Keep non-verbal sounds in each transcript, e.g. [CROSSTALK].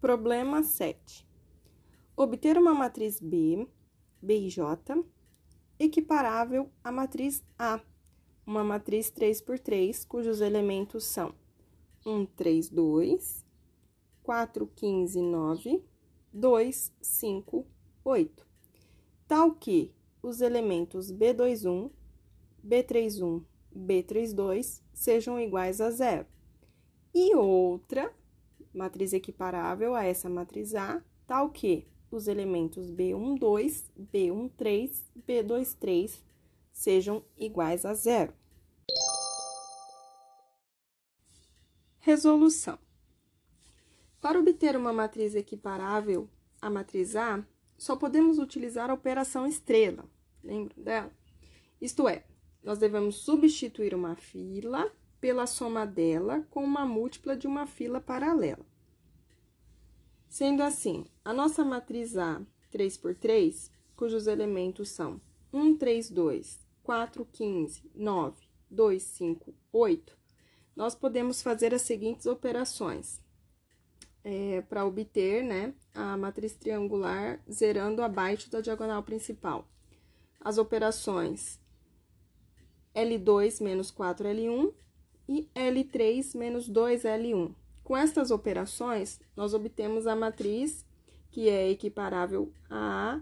Problema 7. Obter uma matriz B, B e J, equiparável à matriz A, uma matriz 3 por 3, cujos elementos são 1, 3, 2, 4, 15, 9, 2, 5, 8. Tal que os elementos B21, B31, B32 sejam iguais a zero. E outra matriz equiparável a essa matriz A, tal que os elementos B12, B13, B23 sejam iguais a zero. Resolução. Para obter uma matriz equiparável à matriz A, só podemos utilizar a operação estrela. Lembram dela? Isto é, nós devemos substituir uma fila pela soma dela com uma múltipla de uma fila paralela. Sendo assim, a nossa matriz A 3 por 3, cujos elementos são 1, 3, 2, 4, 15, 9, 2, 5, 8, nós podemos fazer as seguintes operações é, para obter né, a matriz triangular zerando abaixo da diagonal principal. As operações L2 menos 4L1 e L3 menos 2L1. Com estas operações, nós obtemos a matriz que é equiparável a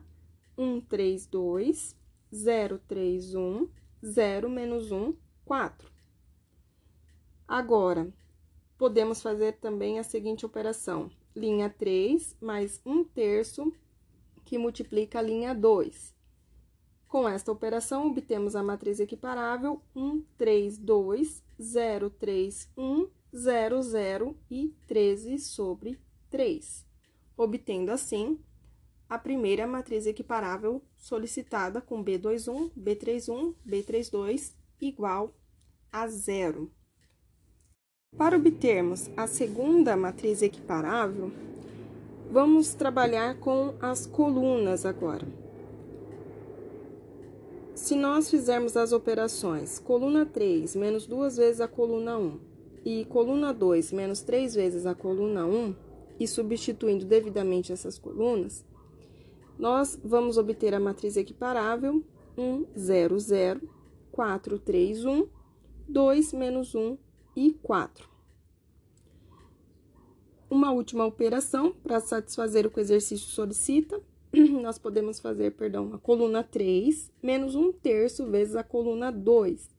1, 3, 2, 0, 3, 1, 0, menos 1, 4. Agora, podemos fazer também a seguinte operação: linha 3 mais 1 terço, que multiplica a linha 2. Com esta operação, obtemos a matriz equiparável 1, 3, 2, 0, 3, 1, 0, 0 e 13 sobre 3, obtendo assim a primeira matriz equiparável solicitada com B21, B31, B32 igual a zero. Para obtermos a segunda matriz equiparável, vamos trabalhar com as colunas agora. Se nós fizermos as operações coluna 3 menos duas vezes a coluna 1 e coluna 2 menos três vezes a coluna 1, e substituindo devidamente essas colunas, nós vamos obter a matriz equiparável 1, 0, 0, 4, 3, 1, 2 menos 1 e 4. Uma última operação para satisfazer o que o exercício solicita, [CLEARS THROAT] nós podemos fazer, perdão, a coluna 3 menos 1 terço vezes a coluna 2.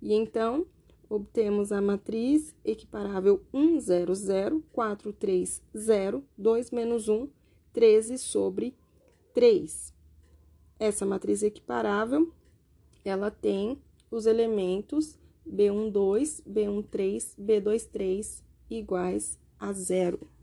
E então, obtemos a matriz equiparável 1, 0, 0, 4, 3, 0, 2 menos 1, 13 sobre 3. Essa matriz equiparável, ela tem os elementos B12, B13, B23 iguais a zero.